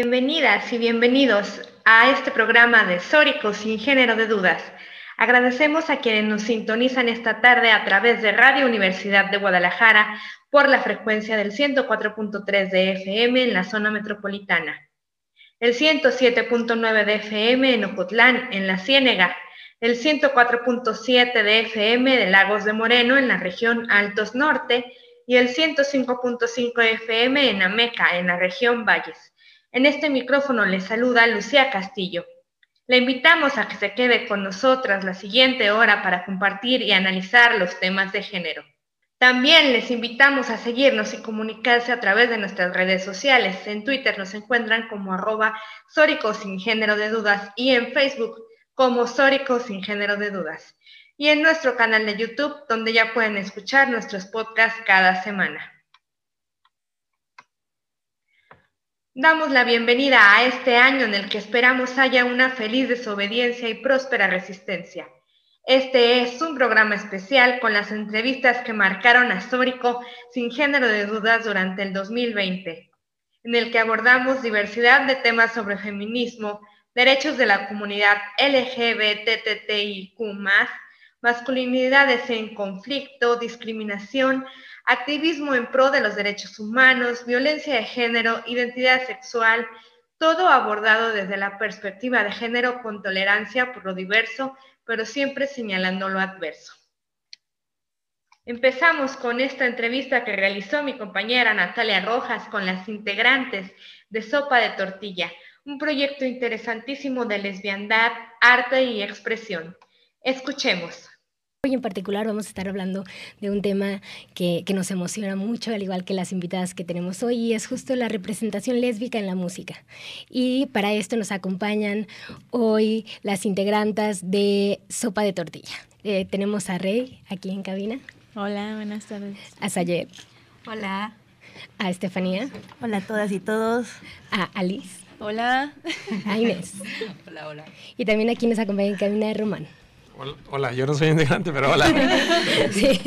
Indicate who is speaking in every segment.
Speaker 1: Bienvenidas y bienvenidos a este programa de Sórico sin género de dudas. Agradecemos a quienes nos sintonizan esta tarde a través de Radio Universidad de Guadalajara por la frecuencia del 104.3 de FM en la zona metropolitana, el 107.9 de FM en Ocotlán, en la Ciénega, el 104.7 de FM de Lagos de Moreno en la región Altos Norte y el 105.5 FM en Ameca, en la región Valles. En este micrófono le saluda Lucía Castillo. Le invitamos a que se quede con nosotras la siguiente hora para compartir y analizar los temas de género. También les invitamos a seguirnos y comunicarse a través de nuestras redes sociales. En Twitter nos encuentran como arroba Sórico sin género de dudas y en Facebook como Sórico sin género de dudas. Y en nuestro canal de YouTube donde ya pueden escuchar nuestros podcasts cada semana. Damos la bienvenida a este año en el que esperamos haya una feliz desobediencia y próspera resistencia. Este es un programa especial con las entrevistas que marcaron a Sórico sin género de dudas durante el 2020, en el que abordamos diversidad de temas sobre feminismo, derechos de la comunidad LGBTTIQ, masculinidades en conflicto, discriminación, activismo en pro de los derechos humanos, violencia de género, identidad sexual, todo abordado desde la perspectiva de género con tolerancia por lo diverso, pero siempre señalando lo adverso. Empezamos con esta entrevista que realizó mi compañera Natalia Rojas con las integrantes de Sopa de Tortilla, un proyecto interesantísimo de lesbiandad, arte y expresión. Escuchemos.
Speaker 2: Hoy en particular vamos a estar hablando de un tema que, que, nos emociona mucho, al igual que las invitadas que tenemos hoy, y es justo la representación lésbica en la música. Y para esto nos acompañan hoy las integrantes de Sopa de Tortilla. Eh, tenemos a Rey aquí en cabina.
Speaker 3: Hola, buenas tardes.
Speaker 2: A Sayed.
Speaker 4: Hola.
Speaker 2: A Estefanía.
Speaker 5: Hola a todas y todos.
Speaker 2: A Alice.
Speaker 3: Hola.
Speaker 2: A Inés.
Speaker 4: hola, hola.
Speaker 2: Y también aquí nos acompaña en cabina de Román.
Speaker 6: Hola, yo no soy integrante, pero hola.
Speaker 2: sí.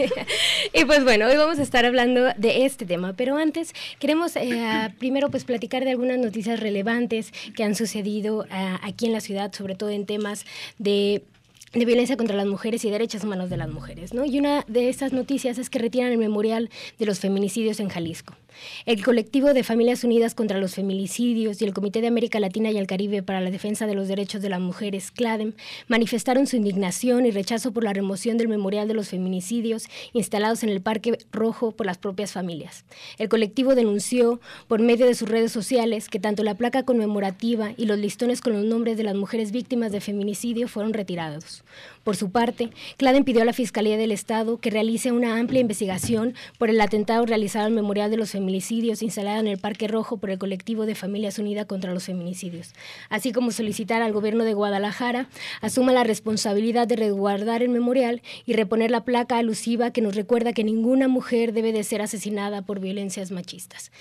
Speaker 2: Y pues bueno, hoy vamos a estar hablando de este tema, pero antes queremos eh, primero pues platicar de algunas noticias relevantes que han sucedido uh, aquí en la ciudad, sobre todo en temas de de violencia contra las mujeres y derechos humanos de las mujeres, ¿no? Y una de esas noticias es que retiran el memorial de los feminicidios en Jalisco. El colectivo de Familias Unidas contra los Feminicidios y el Comité de América Latina y el Caribe para la Defensa de los Derechos de las Mujeres, CLADEM, manifestaron su indignación y rechazo por la remoción del memorial de los feminicidios instalados en el Parque Rojo por las propias familias. El colectivo denunció por medio de sus redes sociales que tanto la placa conmemorativa y los listones con los nombres de las mujeres víctimas de feminicidio fueron retirados. Por su parte, CLADEM pidió a la Fiscalía del Estado que realice una amplia investigación por el atentado realizado al memorial de los feminicidios instalado en el Parque Rojo por el colectivo de Familias Unidas contra los Feminicidios, así como solicitar al gobierno de Guadalajara asuma la responsabilidad de resguardar el memorial y reponer la placa alusiva que nos recuerda que ninguna mujer debe de ser asesinada por violencias machistas.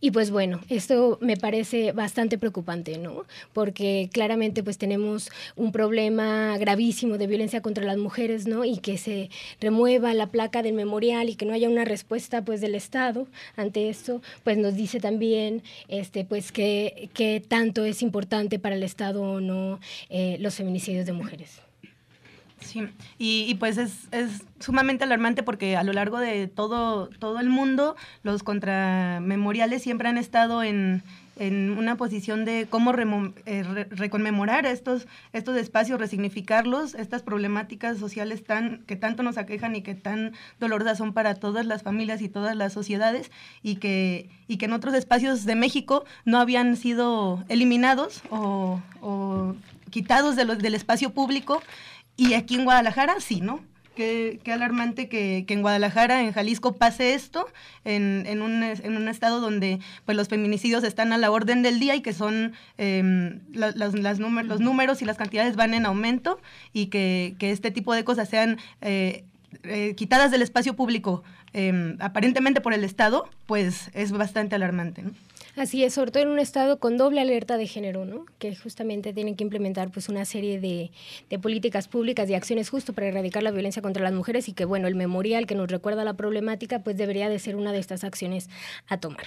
Speaker 2: Y pues bueno, esto me parece bastante preocupante, ¿no? Porque claramente pues tenemos un problema gravísimo de violencia contra las mujeres, ¿no? Y que se remueva la placa del memorial y que no haya una respuesta, pues, del Estado ante esto, pues nos dice también, este, pues, que, tanto es importante para el Estado o no eh, los feminicidios de mujeres.
Speaker 5: Sí, y, y, pues es, es, sumamente alarmante porque a lo largo de todo, todo el mundo los contramemoriales siempre han estado en, en una posición de cómo eh, re reconmemorar estos, estos espacios, resignificarlos, estas problemáticas sociales tan, que tanto nos aquejan y que tan dolorosas son para todas las familias y todas las sociedades y que, y que en otros espacios de México no habían sido eliminados o, o quitados de los, del espacio público y aquí en Guadalajara sí, ¿no? qué, qué alarmante que, que, en Guadalajara, en Jalisco, pase esto, en, en, un, en, un, estado donde pues, los feminicidios están a la orden del día y que son eh, las, las númer los números y las cantidades van en aumento y que, que este tipo de cosas sean eh, eh, quitadas del espacio público eh, aparentemente por el Estado, pues es bastante alarmante. ¿no?
Speaker 2: Así es, sobre en un estado con doble alerta de género, ¿no? que justamente tienen que implementar pues una serie de, de, políticas públicas y acciones justo para erradicar la violencia contra las mujeres y que bueno, el memorial que nos recuerda la problemática pues debería de ser una de estas acciones a tomar.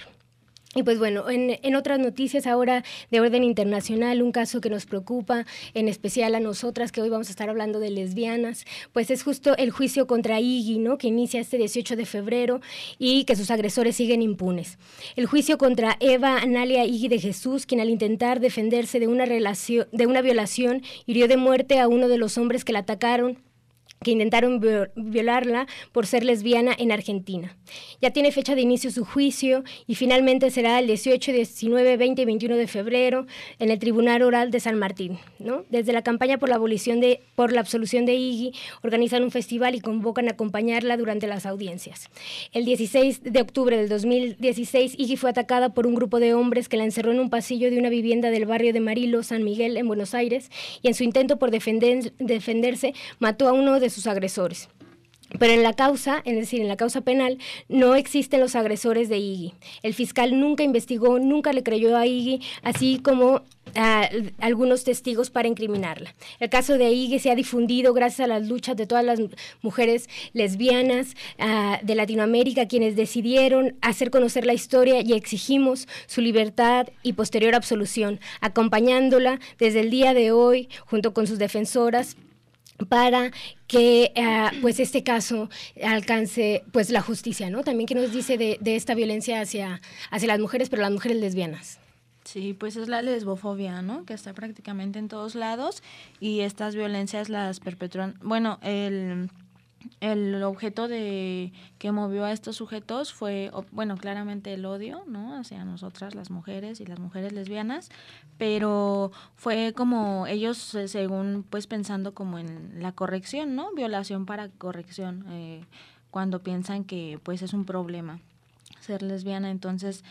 Speaker 2: Y pues bueno, en, otras noticias ahora de orden internacional, un caso que nos preocupa, en especial a nosotras, que hoy vamos a estar hablando de lesbianas, pues es justo el juicio contra Iggy, ¿no? que inicia este 18 de febrero y que sus agresores siguen impunes. El juicio contra Eva Analia Iggy de Jesús, quien al intentar defenderse de una, relación, de una violación hirió de muerte a uno de los hombres que la atacaron que intentaron violarla por ser lesbiana en Argentina. Ya tiene fecha de inicio su juicio y finalmente será el 18, 19, 20 y 21 de febrero en el Tribunal Oral de San Martín. ¿no? Desde la campaña por la, abolición de, por la absolución de Iggy organizan un festival y convocan a acompañarla durante las audiencias. El 16 de octubre del 2016, Iggy fue atacada por un grupo de hombres que la encerró en un pasillo de una vivienda del barrio de Marilo, San Miguel, en Buenos Aires, y en su intento por defender, defenderse mató a uno de sus agresores. Pero en la causa, es decir, en la causa penal, no existen los agresores de Iggy. El fiscal nunca investigó, nunca le creyó a Iggy, así como a algunos testigos para incriminarla. El caso de Iggy se ha difundido gracias a las luchas de todas las mujeres lesbianas uh, de Latinoamérica, quienes decidieron hacer conocer la historia y exigimos su libertad y posterior absolución, acompañándola desde el día de hoy junto con sus defensoras para que uh, pues este caso alcance pues la justicia, ¿no? También que nos dice de, de, esta violencia hacia, hacia las mujeres, pero las mujeres lesbianas.
Speaker 4: Sí, pues es la lesbofobia, ¿no? Que está prácticamente en todos lados y estas violencias las perpetúan, bueno, el el objeto de que movió a estos sujetos fue, bueno, claramente el odio, ¿no? Hacia nosotras, las mujeres y las mujeres lesbianas, pero fue como ellos, según, pues pensando como en la corrección, ¿no? Violación para corrección, eh, cuando piensan que, pues, es un problema ser lesbiana, entonces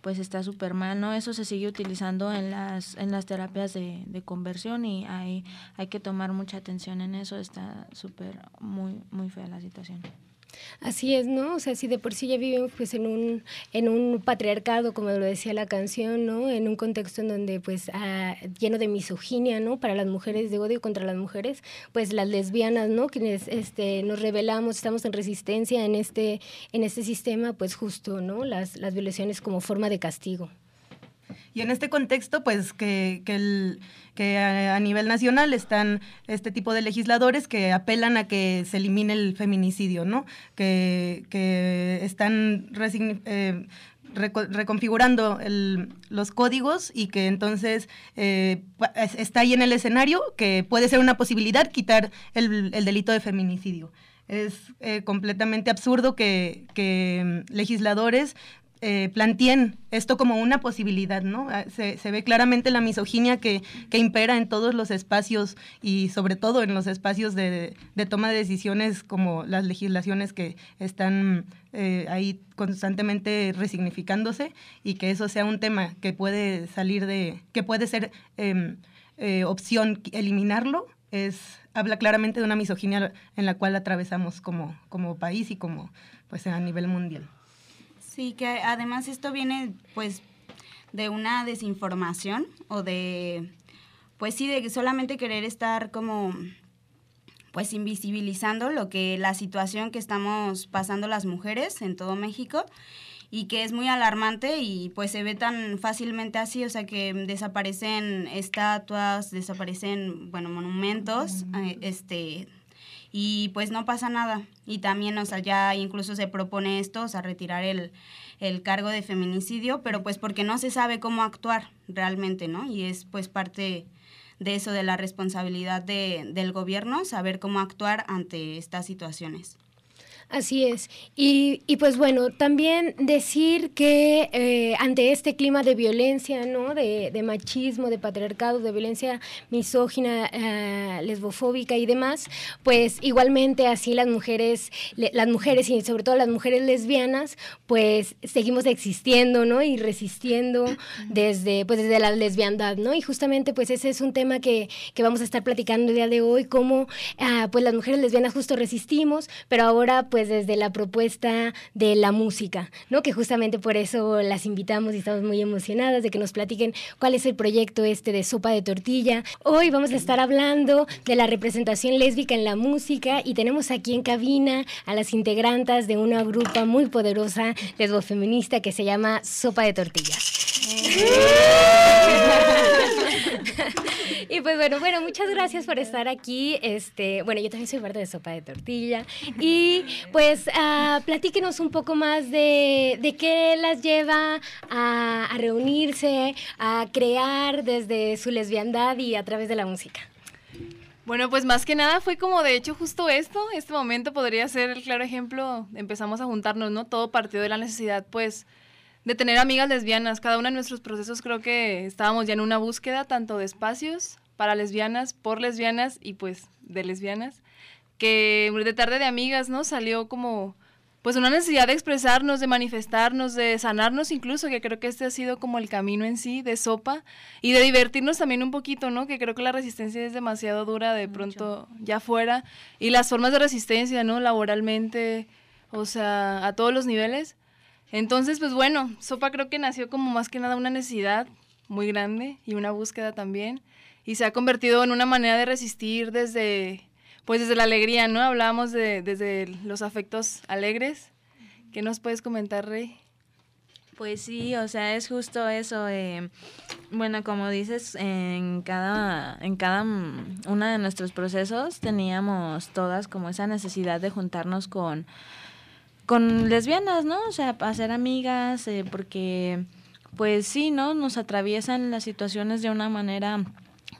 Speaker 4: pues está súper mal, ¿no? Eso se sigue utilizando en las, en las terapias de, de conversión y hay, hay que tomar mucha atención en eso, está súper, muy, muy fea la situación.
Speaker 2: Así es, ¿no? O sea, si de por sí ya vivimos pues en un, en un patriarcado, como lo decía la canción, ¿no? En un contexto en donde pues ah, lleno de misoginia, ¿no? Para las mujeres, de odio contra las mujeres, pues las lesbianas, ¿no? Quienes este, nos rebelamos, estamos en resistencia en este, en este sistema, pues justo, ¿no? Las, las violaciones como forma de castigo.
Speaker 5: Y en este contexto, pues que, que, el, que a, nivel nacional están este tipo de legisladores que apelan a que se elimine el feminicidio, ¿no? Que, que están eh, reconfigurando el, los códigos y que entonces eh, está ahí en el escenario que puede ser una posibilidad quitar el, el delito de feminicidio. Es eh, completamente absurdo que, que legisladores eh, planteen esto como una posibilidad, ¿no? Ah, se, se ve claramente la misoginia que, impera en todos los espacios y sobre todo en los espacios de, toma de decisiones como las legislaciones que están eh, ahí constantemente resignificándose y que eso sea un tema que puede salir de, que puede ser eh, eh, opción eliminarlo, es, habla claramente de una misoginia en la cual atravesamos como, como país y como pues a nivel mundial.
Speaker 3: Sí, que además esto viene pues de una desinformación o de, pues sí, de solamente querer estar como pues invisibilizando lo que la situación que estamos pasando las mujeres en todo México y que es muy alarmante y pues se ve tan fácilmente así, o sea que desaparecen estatuas, desaparecen, bueno, monumentos, eh, este y pues no pasa nada. Y también, o sea, ya incluso se propone esto, o sea, retirar el, el cargo de feminicidio, pero pues porque no se sabe cómo actuar realmente, ¿no? Y es pues parte de eso, de la responsabilidad de, del gobierno, saber cómo actuar ante estas situaciones.
Speaker 2: Así es. Y, y pues bueno, también decir que eh, ante este clima de violencia, ¿no? De, de, machismo, de patriarcado, de violencia misógina, eh, lesbofóbica y demás, pues igualmente así las mujeres, le, las mujeres y sobre todo las mujeres lesbianas, pues seguimos existiendo, ¿no? Y resistiendo desde, pues desde la lesbiandad, ¿no? Y justamente pues ese es un tema que, que vamos a estar platicando el día de hoy, cómo ah, pues las mujeres lesbianas justo resistimos, pero ahora pues desde la propuesta de la música, ¿no? Que justamente por eso las invitamos y estamos muy emocionadas de que nos platiquen cuál es el proyecto este de Sopa de Tortilla. Hoy vamos a estar hablando de la representación lésbica en la música y tenemos aquí en cabina a las integrantes de una grupa muy poderosa lesbofeminista que se llama Sopa de Tortillas. y pues bueno, bueno, muchas gracias por estar aquí. Este, bueno, yo también soy parte de Sopa de Tortilla. Y pues uh, platíquenos un poco más de, de qué las lleva a, a, reunirse, a crear desde su lesbiandad y a través de la música.
Speaker 7: Bueno, pues más que nada fue como de hecho justo esto, este momento podría ser el claro ejemplo, empezamos a juntarnos, ¿no? Todo partió de la necesidad, pues, de tener amigas lesbianas. Cada uno de nuestros procesos creo que estábamos ya en una búsqueda tanto de espacios para lesbianas, por lesbianas y pues de lesbianas, que de tarde de amigas, ¿no? Salió como pues una necesidad de expresarnos, de manifestarnos, de sanarnos incluso, que creo que este ha sido como el camino en sí de sopa y de divertirnos también un poquito, ¿no? Que creo que la resistencia es demasiado dura de pronto ya fuera y las formas de resistencia, ¿no? Laboralmente, o sea, a todos los niveles. Entonces, pues bueno, Sopa creo que nació como más que nada una necesidad muy grande y una búsqueda también. Y se ha convertido en una manera de resistir desde, pues desde la alegría, ¿no? Hablábamos de, desde los afectos alegres. ¿Qué nos puedes comentar, Rey?
Speaker 4: Pues sí, o sea, es justo eso. Eh, bueno, como dices, en cada, en cada uno de nuestros procesos teníamos todas como esa necesidad de juntarnos con con lesbianas, ¿no? O sea, hacer amigas, eh, porque pues sí, ¿no? Nos atraviesan las situaciones de una manera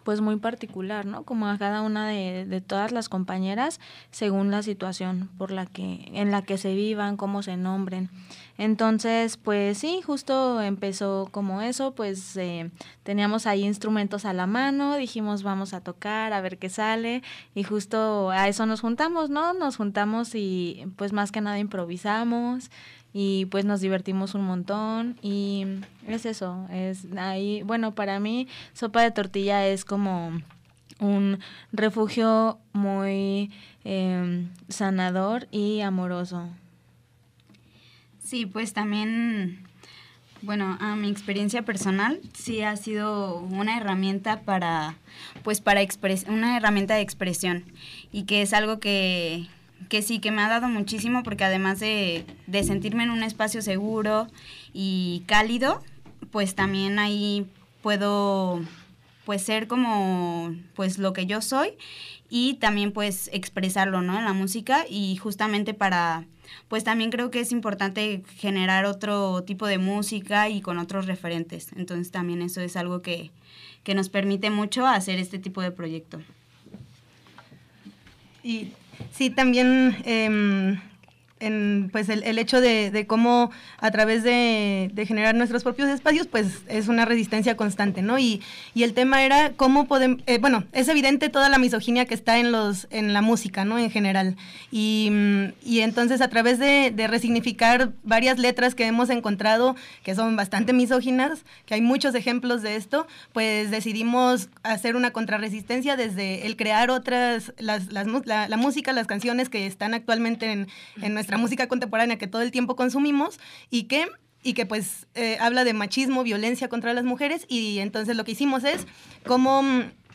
Speaker 4: pues muy particular, ¿no? Como a cada una de, de, todas las compañeras según la situación por la que en la que se vivan, cómo se nombren. Entonces, pues sí, justo empezó como eso, pues eh, teníamos ahí instrumentos a la mano, dijimos vamos a tocar, a ver qué sale, y justo a eso nos juntamos, ¿no? Nos juntamos y pues más que nada improvisamos y pues nos divertimos un montón y es eso, es ahí, bueno, para mí sopa de tortilla es como un refugio muy eh, sanador y amoroso.
Speaker 3: Sí, pues también, bueno, a mi experiencia personal sí ha sido una herramienta para, pues para expres una herramienta de expresión y que es algo que, que sí, que me ha dado muchísimo porque además de, de sentirme en un espacio seguro y cálido, pues también ahí puedo pues ser como pues lo que yo soy y también pues expresarlo, ¿no? En la música y justamente para pues también creo que es importante generar otro tipo de música y con otros referentes. Entonces también eso es algo que, que nos permite mucho hacer este tipo de proyecto.
Speaker 5: Y sí, también eh, en, pues el, el hecho de, de, cómo a través de, de, generar nuestros propios espacios, pues es una resistencia constante, ¿no? Y, y el tema era cómo podemos, eh, bueno, es evidente toda la misoginia que está en, los, en la música, ¿no? En general. Y, y entonces a través de, de, resignificar varias letras que hemos encontrado que son bastante misóginas, que hay muchos ejemplos de esto, pues decidimos hacer una contrarresistencia desde el crear otras, las, las, la, la música, las canciones que están actualmente en, en nuestra nuestra música contemporánea que todo el tiempo consumimos y que y que pues eh, habla de machismo, violencia contra las mujeres y entonces lo que hicimos es cómo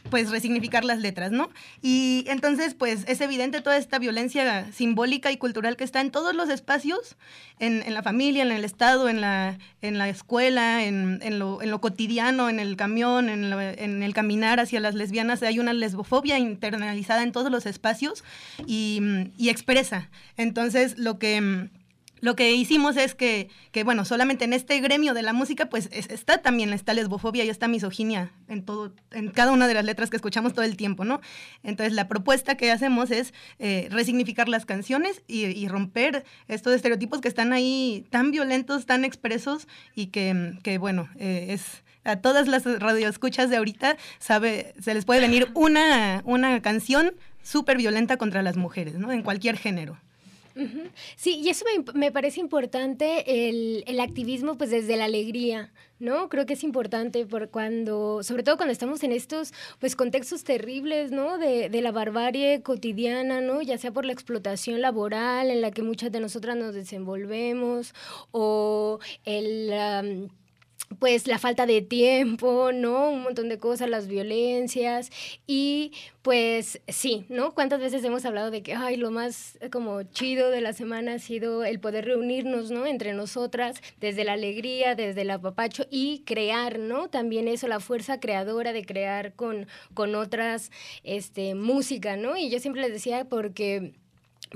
Speaker 5: pues resignificar las letras, ¿no? Y entonces pues es evidente toda esta violencia simbólica y cultural que está en todos los espacios, en, en la familia, en el Estado, en la, en la escuela, en, en, lo, en lo, cotidiano, en el camión, lo, en, el caminar hacia las lesbianas. Hay una lesbofobia internalizada en todos los espacios y, y expresa. Entonces lo que lo que hicimos es que, que, bueno, solamente en este gremio de la música, pues está también está lesbofobia y está misoginia en todo, en cada una de las letras que escuchamos todo el tiempo, ¿no? Entonces la propuesta que hacemos es eh, resignificar las canciones y, romper estos estereotipos que están ahí tan violentos, tan expresos y que, que bueno, eh, es a todas las radioescuchas de ahorita sabe, se les puede venir una, una canción súper violenta contra las mujeres, ¿no? En cualquier género.
Speaker 2: Sí, y eso me, parece importante, el, el, activismo pues desde la alegría, ¿no? Creo que es importante por cuando, sobre todo cuando estamos en estos pues contextos terribles, ¿no? De, de la barbarie cotidiana, ¿no? Ya sea por la explotación laboral en la que muchas de nosotras nos desenvolvemos o el pues la falta de tiempo, ¿no? Un montón de cosas, las violencias y pues sí, ¿no? ¿Cuántas veces hemos hablado de que, ay, lo más eh, como chido de la semana ha sido el poder reunirnos, ¿no? Entre nosotras, desde la alegría, desde el apapacho y crear, ¿no? También eso, la fuerza creadora de crear con, con otras, este, música, ¿no? Y yo siempre les decía porque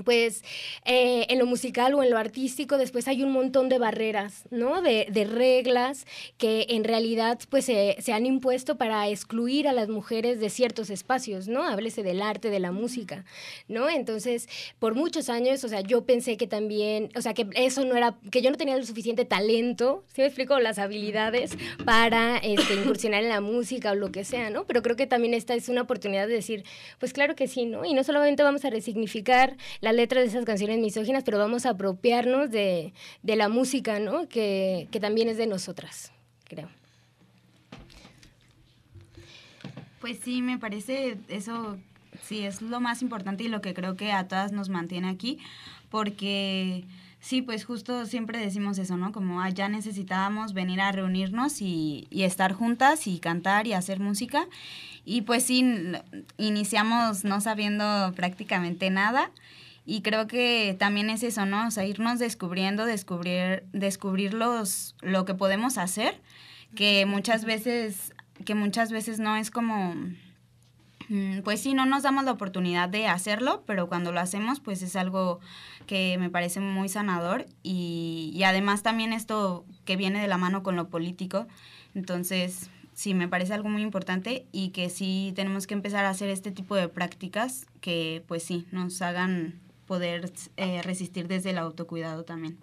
Speaker 2: pues eh, en lo musical o en lo artístico después hay un montón de barreras, ¿no? De, reglas que en realidad pues se, han impuesto para excluir a las mujeres de ciertos espacios, ¿no? Háblese del arte, de la música, ¿no? Entonces, por muchos años, o sea, yo pensé que también, o sea, que eso no era, que yo no tenía el suficiente talento, ¿sí me explico? Las habilidades para este, incursionar en la música o lo que sea, ¿no? Pero creo que también esta es una oportunidad de decir, pues claro que sí, ¿no? Y no solamente vamos a resignificar la letra de esas canciones misóginas, pero vamos a apropiarnos de, la música, ¿no? Que, también es de nosotras, creo.
Speaker 3: Pues sí, me parece eso, sí, es lo más importante y lo que creo que a todas nos mantiene aquí, porque sí, pues justo siempre decimos eso, ¿no? Como ah, ya necesitábamos venir a reunirnos y, y, estar juntas y cantar y hacer música. Y pues sí, iniciamos no sabiendo prácticamente nada y creo que también es eso, ¿no? O sea, irnos descubriendo, descubrir, descubrir los, lo que podemos hacer, que muchas veces, que muchas veces no es como, mm, pues sí, no nos damos la oportunidad de hacerlo, pero cuando lo hacemos, pues es algo que me parece muy sanador y, y además también esto que viene de la mano con lo político, entonces sí, me parece algo muy importante y que sí tenemos que empezar a hacer este tipo de prácticas que pues sí, nos hagan poder eh, resistir desde el autocuidado también.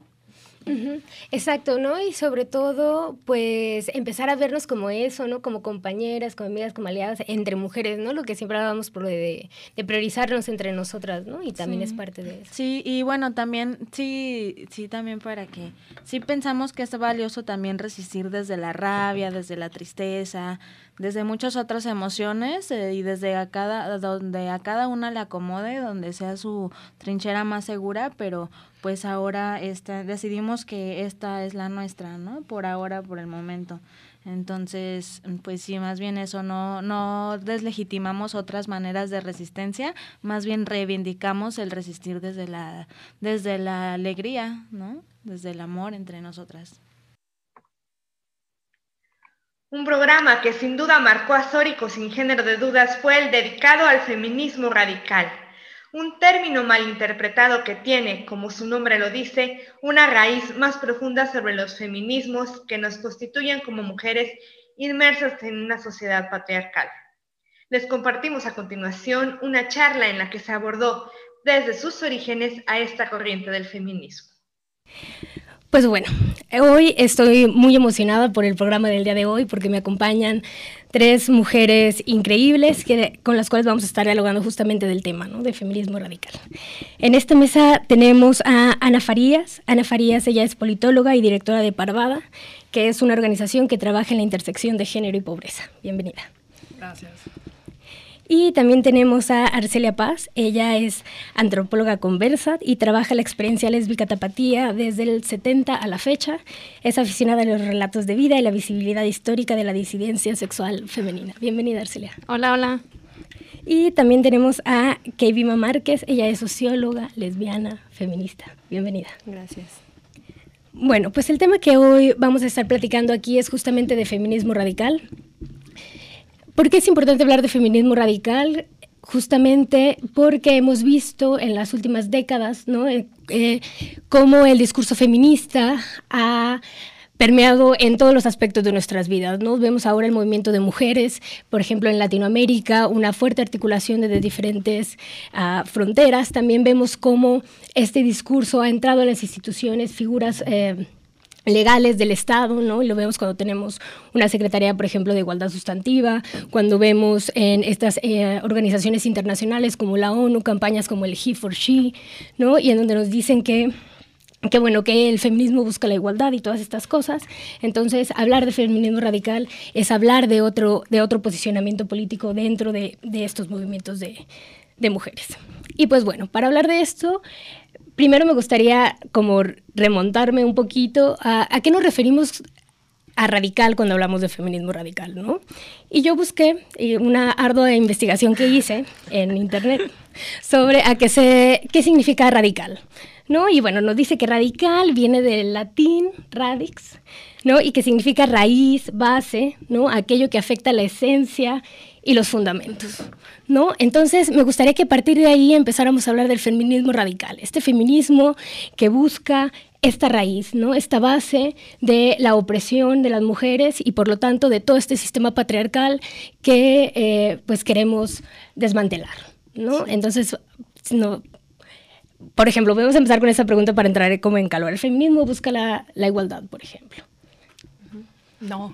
Speaker 2: Exacto, ¿no? Y sobre todo, pues empezar a vernos como eso, ¿no? Como compañeras, como amigas, como aliadas, entre mujeres, ¿no? Lo que siempre hablábamos por de, de priorizarnos entre nosotras, ¿no? Y también es parte de eso.
Speaker 4: Sí, y bueno, también, sí, sí, también para que, sí pensamos que es valioso también resistir desde la rabia, desde la tristeza, desde muchas otras emociones eh, y desde a cada, donde a cada una le acomode, donde sea su trinchera más segura, pero pues ahora esta, decidimos que esta es la nuestra, ¿no? Por ahora, por el momento. Entonces, pues sí, más bien eso, no, no deslegitimamos otras maneras de resistencia, más bien reivindicamos el resistir desde la, desde la alegría, ¿no? Desde el amor entre nosotras.
Speaker 1: Un programa que sin duda marcó a Sórico sin género de dudas fue el dedicado al feminismo radical un término malinterpretado que tiene, como su nombre lo dice, una raíz más profunda sobre los feminismos que nos constituyen como mujeres inmersas en una sociedad patriarcal. Les compartimos a continuación una charla en la que se abordó desde sus orígenes a esta corriente del feminismo.
Speaker 2: Pues bueno, hoy estoy muy emocionada por el programa del día de hoy porque me acompañan tres mujeres increíbles que, con las cuales vamos a estar dialogando justamente del tema, ¿no? De feminismo radical. En esta mesa tenemos a Ana Farías. Ana Farías, ella es politóloga y directora de Parvada, que es una organización que trabaja en la intersección de género y pobreza. Bienvenida.
Speaker 6: Gracias.
Speaker 2: Y también tenemos a Arcelia Paz, ella es antropóloga conversa y trabaja la experiencia lésbica tapatía desde el 70 a la fecha. Es aficionada a los relatos de vida y la visibilidad histórica de la disidencia sexual femenina. Bienvenida, Arcelia.
Speaker 8: Hola, hola.
Speaker 2: Y también tenemos a Keivima Márquez, ella es socióloga, lesbiana, feminista. Bienvenida.
Speaker 8: Gracias.
Speaker 2: Bueno, pues el tema que hoy vamos a estar platicando aquí es justamente de feminismo radical. ¿Por qué es importante hablar de feminismo radical? justamente porque hemos visto en las últimas décadas ¿no? Eh, eh, cómo el discurso feminista ha permeado en todos los aspectos de nuestras vidas. ¿no? Vemos ahora el movimiento de mujeres, por ejemplo, en Latinoamérica, una fuerte articulación desde diferentes uh, fronteras. También vemos cómo este discurso ha entrado en las instituciones, figuras... Eh, legales del Estado, ¿no? Lo vemos cuando tenemos una Secretaría, por ejemplo, de Igualdad Sustantiva, cuando vemos en estas eh, organizaciones internacionales como la ONU, campañas como el He for She, ¿no? Y en donde nos dicen que que bueno, que el feminismo busca la igualdad y todas estas cosas. Entonces, hablar de feminismo radical es hablar de otro, de otro posicionamiento político dentro de, de estos movimientos de, de, mujeres. Y pues bueno, para hablar de esto, primero me gustaría como remontarme un poquito a, a qué nos referimos a radical cuando hablamos de feminismo radical, ¿no? Y yo busqué eh, una ardua investigación que hice en internet sobre a qué, se, qué significa radical. ¿no? Y bueno, nos dice que radical viene del latín radix, ¿no? Y que significa raíz, base, ¿no? Aquello que afecta la esencia y los fundamentos, ¿no? Entonces, me gustaría que a partir de ahí empezáramos a hablar del feminismo radical, este feminismo que busca esta raíz, ¿no? Esta base de la opresión de las mujeres y por lo tanto de todo este sistema patriarcal que eh, pues queremos desmantelar, ¿no? Entonces, no, por ejemplo, vamos a empezar con esa pregunta para entrar como en calor. ¿El feminismo busca la, la igualdad, por ejemplo?
Speaker 8: No.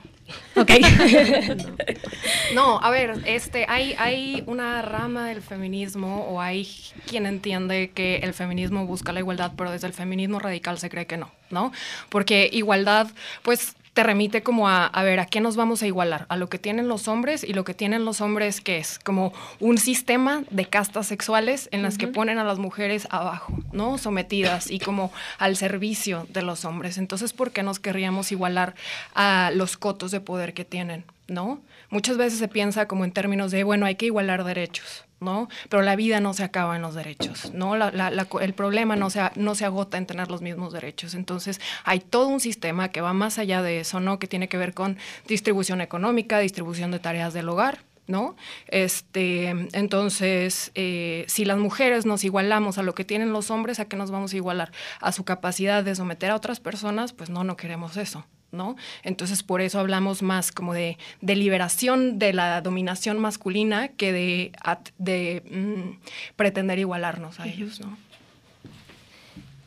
Speaker 2: Ok.
Speaker 8: no. a ver, este, hay, hay una rama del feminismo o hay quien entiende que el feminismo busca la igualdad, pero desde el feminismo radical se cree que no, ¿no? Porque igualdad, pues te remite como a, a ver, ¿a qué nos vamos a igualar? A lo que tienen los hombres y lo que tienen los hombres, que es como un sistema de castas sexuales en las que ponen a las mujeres abajo, ¿no? Sometidas y como al servicio de los hombres. Entonces, ¿por qué nos querríamos igualar a los cotos de poder que tienen, ¿no? Muchas veces se piensa como en términos de, bueno, hay que igualar derechos. ¿No? Pero la vida no se acaba en los derechos, ¿no? el problema no se, no se agota en tener los mismos derechos. Entonces, hay todo un sistema que va más allá de eso, ¿no? Que tiene que ver con distribución económica, distribución de tareas del hogar, ¿no? Este, entonces, eh, si las mujeres nos igualamos a lo que tienen los hombres, ¿a qué nos vamos a igualar? A su capacidad de someter a otras personas, pues no, no queremos eso, ¿no? Entonces, por eso hablamos más como de, de liberación de la dominación masculina que de, de mm, pretender igualarnos a ellos, ¿no?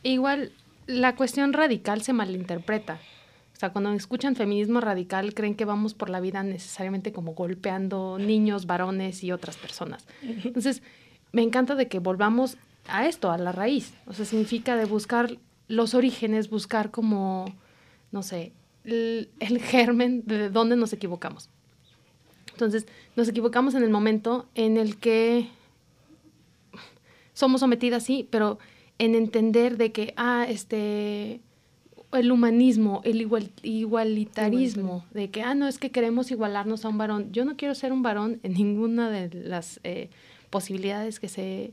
Speaker 9: Igual, la cuestión radical se malinterpreta. O sea, cuando escuchan feminismo radical, creen que vamos por la vida necesariamente como golpeando niños, varones y otras personas. Entonces, me encanta de que volvamos a esto, a la raíz. O sea, significa de buscar los orígenes, buscar como, no sé, el, germen de dónde nos equivocamos. Entonces, nos equivocamos en el momento en el que somos sometidas, sí, pero en entender de que, ah, este, el humanismo, el igualitarismo, de que, ah, no, es que queremos igualarnos a un varón. Yo no quiero ser un varón en ninguna de las eh, posibilidades que se,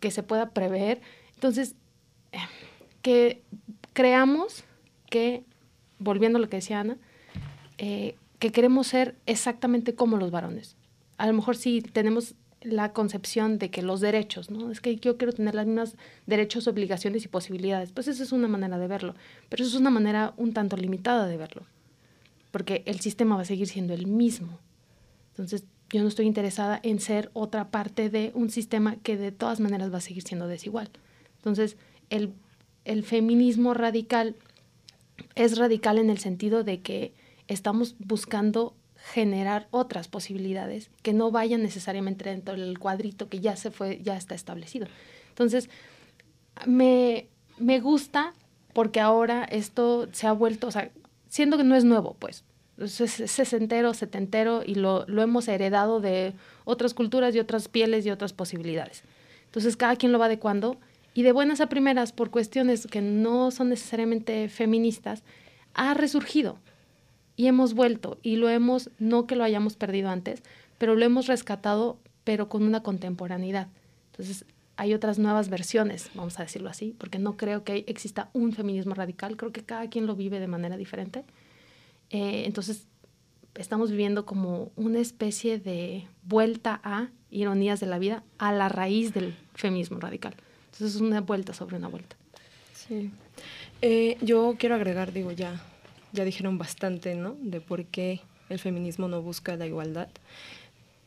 Speaker 9: que se pueda prever. Entonces, eh, que creamos que volviendo a lo que decía Ana, eh, que queremos ser exactamente como los varones. A lo mejor sí tenemos la concepción de que los derechos, ¿no? Es que yo quiero tener las mismas derechos, obligaciones y posibilidades. Pues esa es una manera de verlo, pero eso es una manera un tanto limitada de verlo, porque el sistema va a seguir siendo el mismo. Entonces, yo no estoy interesada en ser otra parte de un sistema que de todas maneras va a seguir siendo desigual. Entonces, el, el feminismo radical es radical en el sentido de que estamos buscando generar otras posibilidades que no vayan necesariamente dentro del cuadrito que ya se fue, ya está establecido. Entonces, me, me gusta porque ahora esto se ha vuelto, o sea, siendo que no es nuevo, pues, es sesentero, setentero y lo, lo hemos heredado de otras culturas y otras pieles y otras posibilidades. Entonces, cada quien lo va adecuando y de buenas a primeras, por cuestiones que no son necesariamente feministas, ha resurgido y hemos vuelto y lo hemos, no que lo hayamos perdido antes, pero lo hemos rescatado, pero con una contemporaneidad. Entonces, hay otras nuevas versiones, vamos a decirlo así, porque no creo que exista un feminismo radical, creo que cada quien lo vive de manera diferente. Eh, entonces, estamos viviendo como una especie de vuelta a ironías de la vida a la raíz del feminismo radical. Entonces es una vuelta sobre una vuelta.
Speaker 10: Sí. Eh, yo quiero agregar, digo, ya, ya dijeron bastante, ¿no? De por qué el feminismo no busca la igualdad.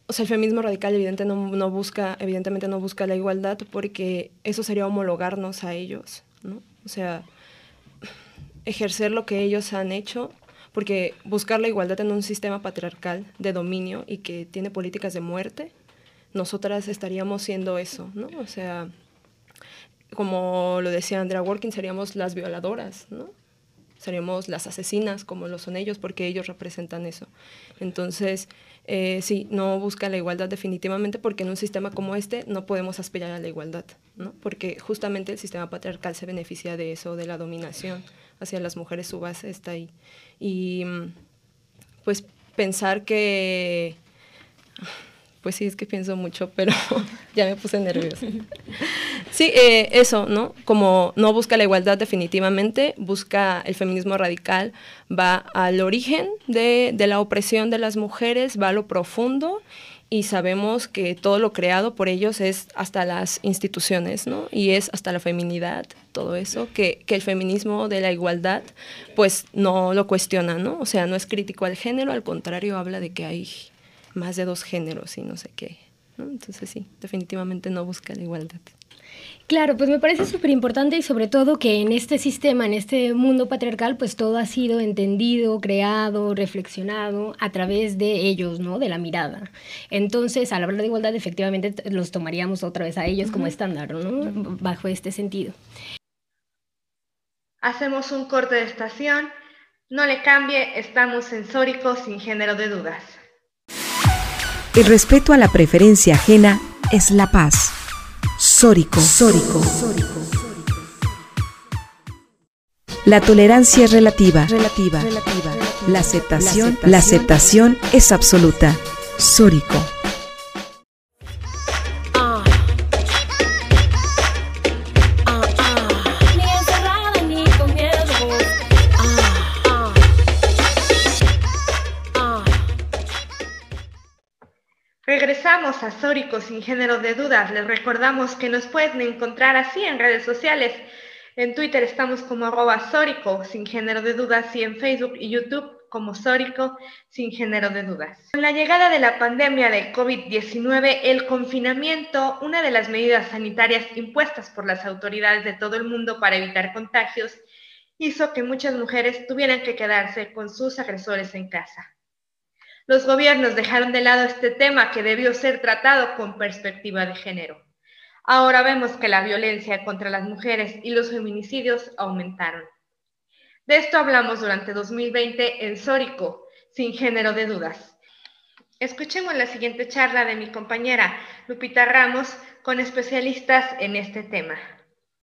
Speaker 10: O sea, el feminismo radical evidente no, busca, evidentemente no busca la igualdad porque eso sería homologarnos a ellos, ¿no? O sea, ejercer lo que ellos han hecho, porque buscar la igualdad en un sistema patriarcal de dominio y que tiene políticas de muerte, nosotras estaríamos siendo eso, ¿no? O sea, como lo decía Andrea Working, seríamos las violadoras, ¿no? Seríamos las asesinas, como lo son ellos, porque ellos representan eso. Entonces, eh, sí, no busca la igualdad definitivamente, porque en un sistema como este no podemos aspirar a la igualdad, ¿no? Porque justamente el sistema patriarcal se beneficia de eso, de la dominación hacia las mujeres, su base está ahí. Y pues pensar que pues sí, es que pienso mucho, pero ya me puse nerviosa. Sí, eh, eso, ¿no? Como no busca la igualdad definitivamente, busca el feminismo radical, va al origen de, la opresión de las mujeres, va a lo profundo y sabemos que todo lo creado por ellos es hasta las instituciones, ¿no? Y es hasta la feminidad, todo eso, que, que, el feminismo de la igualdad, pues no lo cuestiona, ¿no? O sea, no es crítico al género, al contrario, habla de que hay más de dos géneros y no sé qué. ¿no? Entonces sí, definitivamente no busca la igualdad.
Speaker 2: Claro, pues me parece súper importante y sobre todo que en este sistema, en este mundo patriarcal, pues todo ha sido entendido, creado, reflexionado a través de ellos, ¿no? De la mirada. Entonces, al hablar de igualdad, efectivamente los tomaríamos otra vez a ellos como estándar, ¿no? Bajo este sentido.
Speaker 1: Hacemos un corte de estación. No le cambie, estamos sensóricos sin género de dudas.
Speaker 11: El respeto a la preferencia ajena es la paz. Sórico. Sórico. La tolerancia es relativa. Relativa. La aceptación, la aceptación es absoluta. Sórico.
Speaker 1: Regresamos a Sórico sin género de dudas. Les recordamos que nos pueden encontrar así en redes sociales. En Twitter estamos como arroba Sórico sin género de dudas y en Facebook y YouTube como Sórico sin género de dudas. Con la llegada de la pandemia de COVID-19, el confinamiento, una de las medidas sanitarias impuestas por las autoridades de todo el mundo para evitar contagios, hizo que muchas mujeres tuvieran que quedarse con sus agresores en casa. Los gobiernos dejaron de lado este tema que debió ser tratado con perspectiva de género. Ahora vemos que la violencia contra las mujeres y los feminicidios aumentaron. De esto hablamos durante 2020 en Sórico, sin género de dudas. Escuchemos la siguiente charla de mi compañera Lupita Ramos con especialistas en este tema.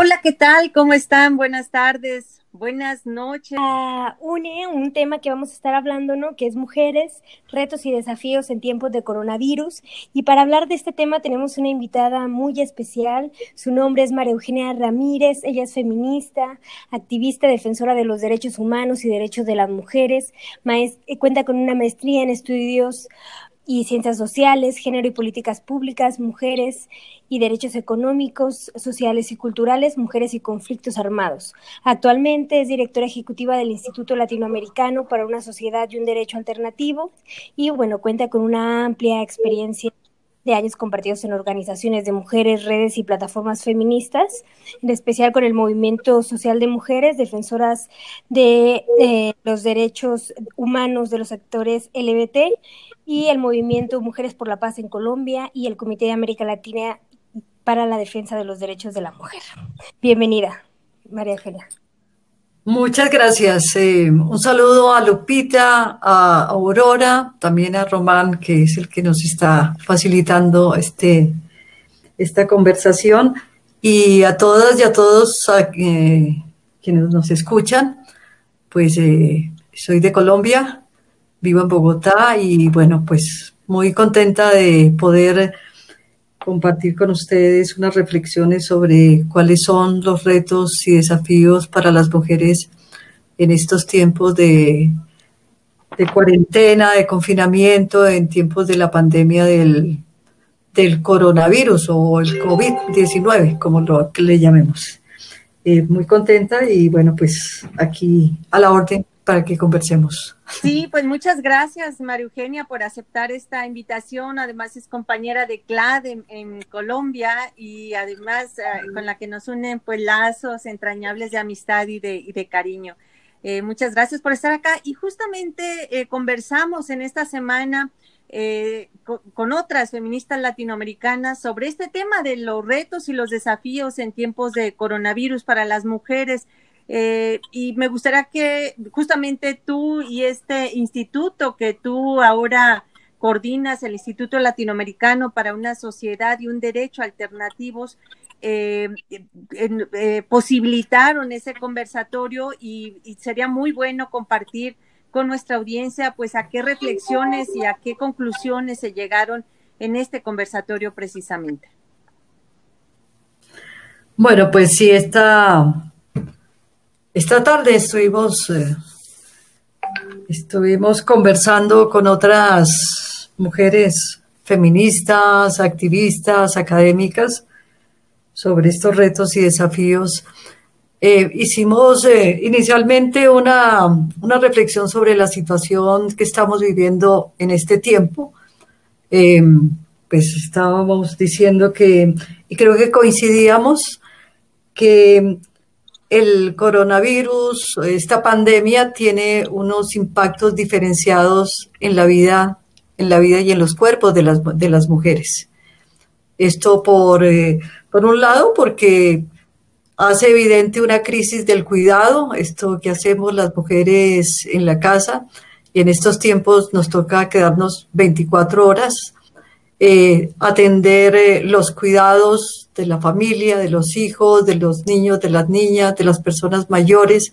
Speaker 12: Hola, ¿qué tal? ¿Cómo están? Buenas tardes, buenas noches.
Speaker 2: Uh, une un tema que vamos a estar hablando, ¿no? Que es mujeres, retos y desafíos en tiempos de coronavirus. Y para hablar de este tema tenemos una invitada muy especial. Su nombre es María Eugenia Ramírez. Ella es feminista, activista, defensora de los derechos humanos y derechos de las mujeres. Maest cuenta con una maestría en estudios y ciencias sociales, género y políticas públicas, mujeres y derechos económicos, sociales y culturales, mujeres y conflictos armados. Actualmente es directora ejecutiva del Instituto Latinoamericano para una Sociedad y un Derecho Alternativo y bueno, cuenta con una amplia experiencia de años compartidos en organizaciones de mujeres, redes y plataformas feministas, en especial con el movimiento social de mujeres, defensoras de eh, los derechos humanos de los sectores LBT y el movimiento Mujeres por la Paz en Colombia y el Comité de América Latina para la Defensa de los Derechos de la Mujer. Bienvenida, María Eugenia.
Speaker 13: Muchas gracias. Eh, un saludo a Lupita, a Aurora, también a Román, que es el que nos está facilitando este, esta conversación, y a todas y a todos eh, quienes nos escuchan. Pues eh, soy de Colombia, vivo en Bogotá y bueno, pues muy contenta de poder compartir con ustedes unas reflexiones sobre cuáles son los retos y desafíos para las mujeres en estos tiempos de, cuarentena, de confinamiento, en tiempos de la pandemia del, del coronavirus o el COVID-19, como lo que le llamemos. Eh, muy contenta y bueno, pues aquí a la orden para que conversemos.
Speaker 12: Sí, pues muchas gracias, María Eugenia, por aceptar esta invitación. Además es compañera de CLAD en, Colombia y además eh, con la que nos unen pues lazos entrañables de amistad y de, y de cariño. Eh, muchas gracias por estar acá y justamente eh, conversamos en esta semana con, con, otras feministas latinoamericanas sobre este tema de los retos y los desafíos en tiempos de coronavirus para las mujeres. Eh, y me gustaría que justamente tú y este instituto que tú ahora coordinas, el Instituto Latinoamericano para una Sociedad y un Derecho Alternativos, eh, eh, posibilitaron ese conversatorio y, sería muy bueno compartir con nuestra audiencia pues a qué reflexiones y a qué conclusiones se llegaron en este conversatorio precisamente.
Speaker 13: Bueno, pues sí, esta esta tarde estuvimos, eh, estuvimos conversando con otras mujeres feministas, activistas, académicas sobre estos retos y desafíos. Eh, hicimos eh, inicialmente una, una, reflexión sobre la situación que estamos viviendo en este tiempo. pues estábamos diciendo que, y creo que coincidíamos, que el coronavirus, esta pandemia tiene unos impactos diferenciados en la vida, en la vida y en los cuerpos de las, de las mujeres. Esto por, eh, por un lado, porque hace evidente una crisis del cuidado, esto que hacemos las mujeres en la casa, y en estos tiempos nos toca quedarnos 24 horas, eh, atender eh, los cuidados de la familia, de los hijos, de los niños, de las niñas, de las personas mayores.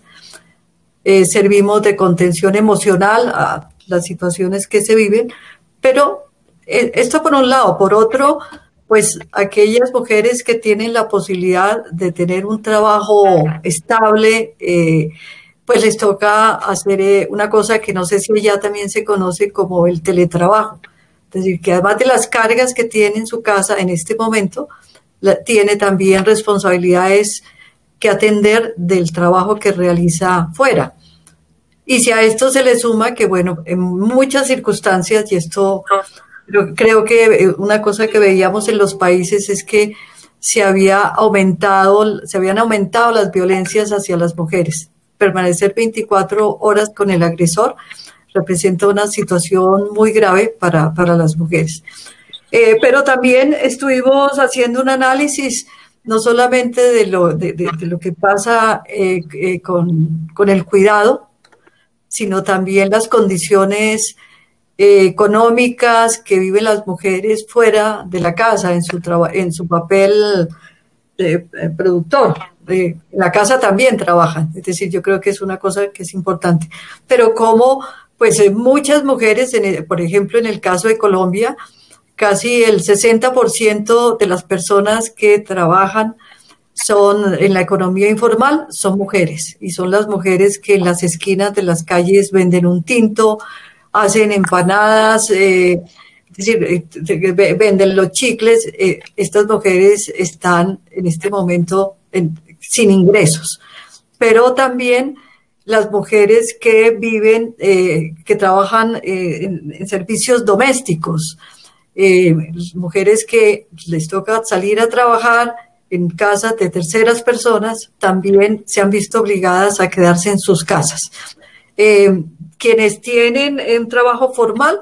Speaker 13: Eh, servimos de contención emocional a las situaciones que se viven, pero eh, esto por un lado, por otro, pues aquellas mujeres que tienen la posibilidad de tener un trabajo estable, pues les toca hacer una cosa que no sé si ya también se conoce como el teletrabajo. Es decir, que además de las cargas que tiene en su casa en este momento, tiene también responsabilidades que atender del trabajo que realiza fuera. Y si a esto se le suma que, bueno, en muchas circunstancias, y esto creo que eh, una cosa que veíamos en los países es que se había aumentado, se habían aumentado las violencias hacia las mujeres. Permanecer 24 horas con el agresor representa una situación muy grave para, para las mujeres. Eh, pero también estuvimos haciendo un análisis no solamente de lo, de, lo que pasa eh, eh, con, con, el cuidado, sino también las condiciones económicas que viven las mujeres fuera de la casa, en su, en su papel de productor. en la casa también trabajan, es decir, yo creo que es una cosa que es importante. Pero como, pues muchas mujeres, en por ejemplo, en el caso de Colombia, casi el 60% de las personas que trabajan son en la economía informal son mujeres y son las mujeres que en las esquinas de las calles venden un tinto, hacen empanadas, eh, es decir, eh, venden los chicles. Eh, estas mujeres están en este momento sin ingresos, pero también las mujeres que viven, que trabajan en servicios domésticos, eh, mujeres que les toca salir a trabajar en casas de terceras personas también se han visto obligadas a quedarse en sus casas. Eh, quienes tienen un trabajo formal,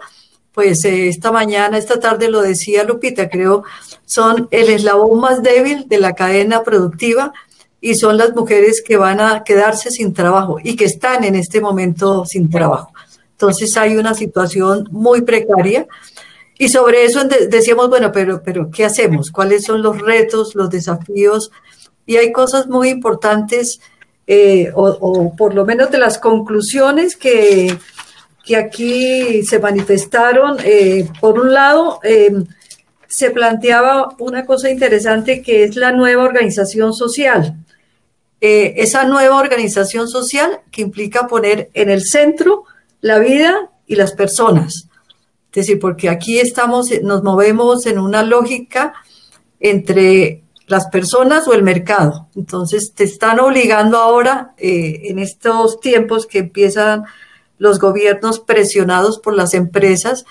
Speaker 13: pues eh, esta mañana, esta tarde lo decía Lupita, creo, son el eslabón más débil de la cadena productiva y son las mujeres que van a quedarse sin trabajo y que están en este momento sin trabajo. Entonces hay una situación muy precaria y sobre eso decíamos, bueno, pero, pero ¿qué hacemos? ¿Cuáles son los retos, los desafíos? Y hay cosas muy importantes, eh, o, por lo menos de las conclusiones que, que aquí se manifestaron. Eh, por un lado, eh, se planteaba una cosa interesante que es la nueva organización social. Esa nueva organización social que implica poner en el centro la vida y las personas es decir, porque aquí estamos, nos movemos en una lógica entre las personas o el mercado. Entonces, te están obligando ahora, eh, en estos tiempos que empiezan los gobiernos presionados por las empresas,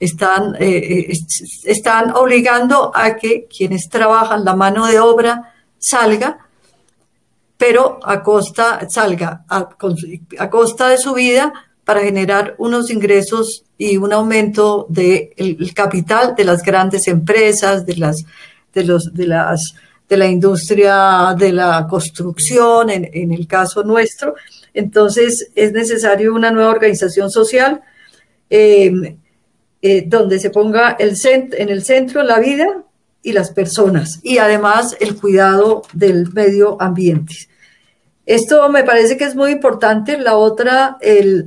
Speaker 13: están, eh, eh, están obligando a que quienes trabajan la mano de obra salga, pero a costa, salga a, costa de su vida para generar unos ingresos y un aumento del capital de las grandes empresas, de las, de los, de las, de la industria de la construcción, en, el caso nuestro. Entonces, es necesario una nueva organización social em, eh, donde se ponga el en el centro la vida y las personas y además el cuidado del medio ambiente. Esto me parece que es muy importante. La otra, el,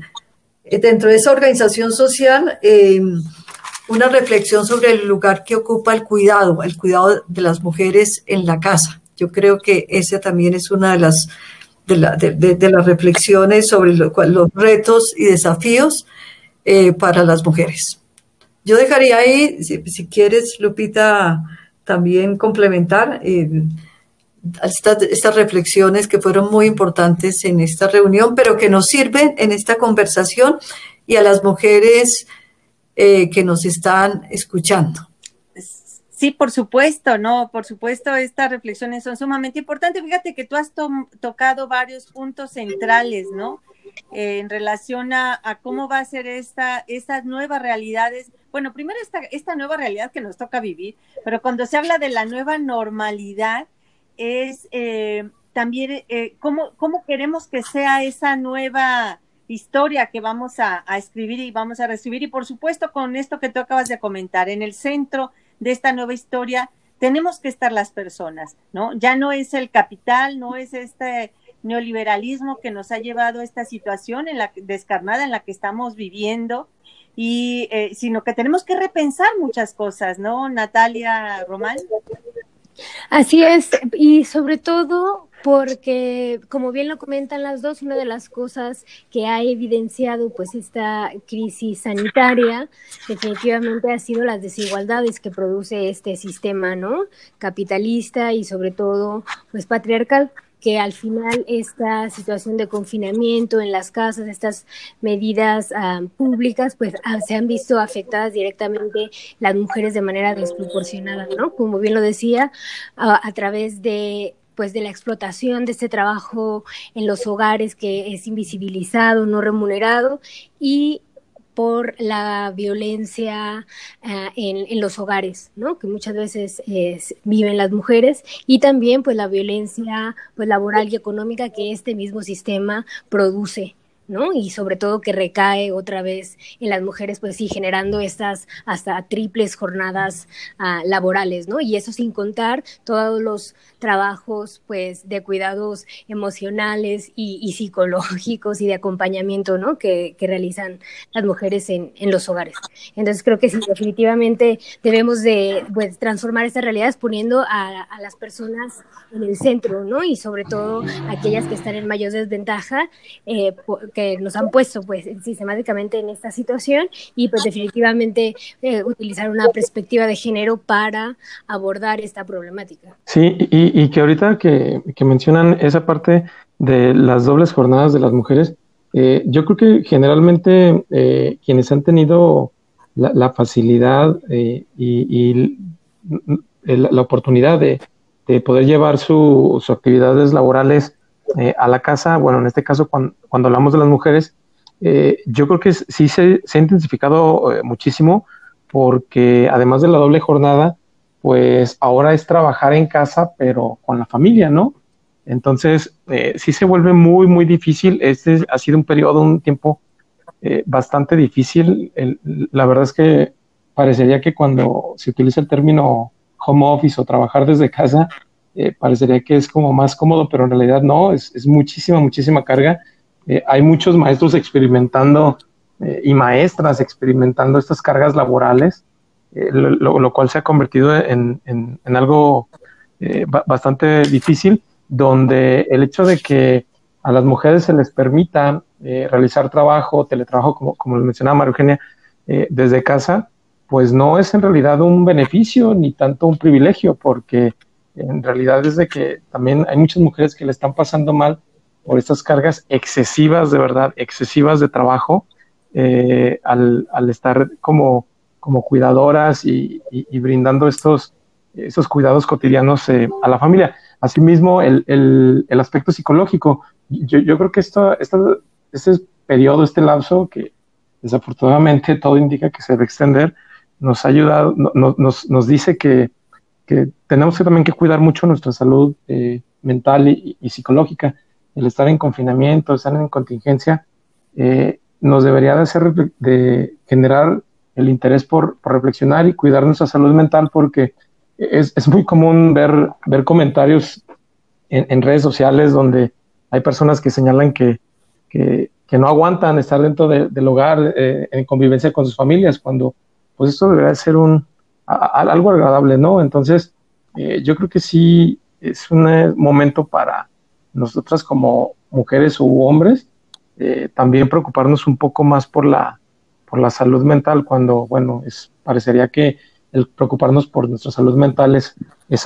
Speaker 13: eh, dentro de esa organización social, em, una reflexión sobre el lugar que ocupa el cuidado, el cuidado de las mujeres en la casa. Yo creo que esa también es una de las, de, las reflexiones sobre los retos y desafíos eh, para las mujeres. Yo dejaría ahí, si, quieres, Lupita, también complementar. Eh, estas, reflexiones que fueron muy importantes en esta reunión, pero que nos sirven en esta conversación y a las mujeres eh, que nos están escuchando.
Speaker 12: Sí, por supuesto, no, por supuesto, estas reflexiones son sumamente importantes. Fíjate que tú has tocado varios puntos centrales, ¿no? En relación a, cómo va a ser esta, estas nuevas realidades. Bueno, primero esta, nueva realidad que nos toca vivir, pero cuando se habla de la nueva normalidad, es eh, también eh, cómo, queremos que sea esa nueva historia que vamos a, escribir y vamos a recibir. Y por supuesto, con esto que tú acabas de comentar, en el centro de esta nueva historia tenemos que estar las personas, ¿no? Ya no es el capital, no es este neoliberalismo que nos ha llevado a esta situación en la descarnada en la que estamos viviendo y eh, sino que tenemos que repensar muchas cosas, ¿no? Natalia Román.
Speaker 2: Así es, y sobre todo porque, como bien lo comentan las dos, una de las cosas que ha evidenciado pues esta crisis sanitaria definitivamente ha sido las desigualdades que produce este sistema, ¿no? Capitalista y sobre todo pues patriarcal que al final esta situación de confinamiento en las casas, estas medidas ah, públicas, pues ah, se han visto afectadas directamente las mujeres de manera desproporcionada, ¿no? Como bien lo decía, a través de pues de la explotación de este trabajo en los hogares que es invisibilizado, no remunerado y por la violencia ah, en, los hogares, ¿no? Que muchas veces viven las mujeres y también pues la violencia pues laboral y económica que este mismo sistema produce ¿no? Y sobre todo que recae otra vez en las mujeres, pues sí, generando estas hasta triples jornadas ah, laborales, ¿no? Y eso sin contar todos los trabajos, pues, de cuidados emocionales y, psicológicos y de acompañamiento, ¿no? Que, realizan las mujeres en, los hogares. Entonces creo que sí, definitivamente debemos de pues, transformar estas realidades poniendo a, las personas en el centro, ¿no? Y sobre todo aquellas que están en mayor desventaja, eh, que nos han puesto pues sistemáticamente en esta situación y pues definitivamente eh, utilizar una perspectiva de género para abordar esta problemática.
Speaker 6: Sí, y, que ahorita que, mencionan esa parte de las dobles jornadas de las mujeres, eh, yo creo que generalmente eh, quienes han tenido la, facilidad y, la, oportunidad de, poder llevar sus actividades laborales eh, a la casa, bueno, en este caso cuando, hablamos de las mujeres, eh, yo creo que sí se, ha intensificado eh, muchísimo porque además de la doble jornada, pues ahora es trabajar en casa, pero con la familia, ¿no? Entonces, sí se vuelve muy, muy difícil. Este ha sido un periodo, un tiempo bastante difícil. la verdad es que parecería que cuando se utiliza el término home office o trabajar desde casa, eh, parecería que es como más cómodo, pero en realidad no, es, es muchísima, muchísima carga. hay muchos maestros experimentando y maestras experimentando estas cargas laborales, lo, cual se ha convertido en, en, algo bastante difícil donde el hecho de que a las mujeres se les permita eh, realizar trabajo, teletrabajo, como, como lo mencionaba María Eugenia, eh, desde casa, pues no es en realidad un beneficio ni tanto un privilegio, porque en realidad es de que también hay muchas mujeres que le están pasando mal por estas cargas excesivas, de verdad, excesivas de trabajo, eh, al, estar como, como cuidadoras y, brindando estos, estos cuidados cotidianos a la familia. Asimismo, el, el, el aspecto psicológico. Yo, yo creo que esto, esto, este periodo, este lapso, que desafortunadamente todo indica que se debe extender, nos ha ayudado, nos, nos dice que, que, tenemos que también que cuidar mucho nuestra salud eh, mental y, psicológica. El estar en confinamiento, estar en contingencia, eh, nos debería de hacer de generar el interés por, por reflexionar y cuidar nuestra salud mental porque es, es muy común ver, ver comentarios en, en, redes sociales donde hay personas que señalan que, que, que no aguantan estar dentro del hogar eh, en convivencia con sus familias, cuando pues esto debería ser un, algo agradable, ¿no? Entonces, eh, yo creo que sí es un eh, momento para nosotras como mujeres u hombres también preocuparnos un poco más por la, por la salud mental, cuando, bueno, es, parecería que el preocuparnos por nuestra salud mental es,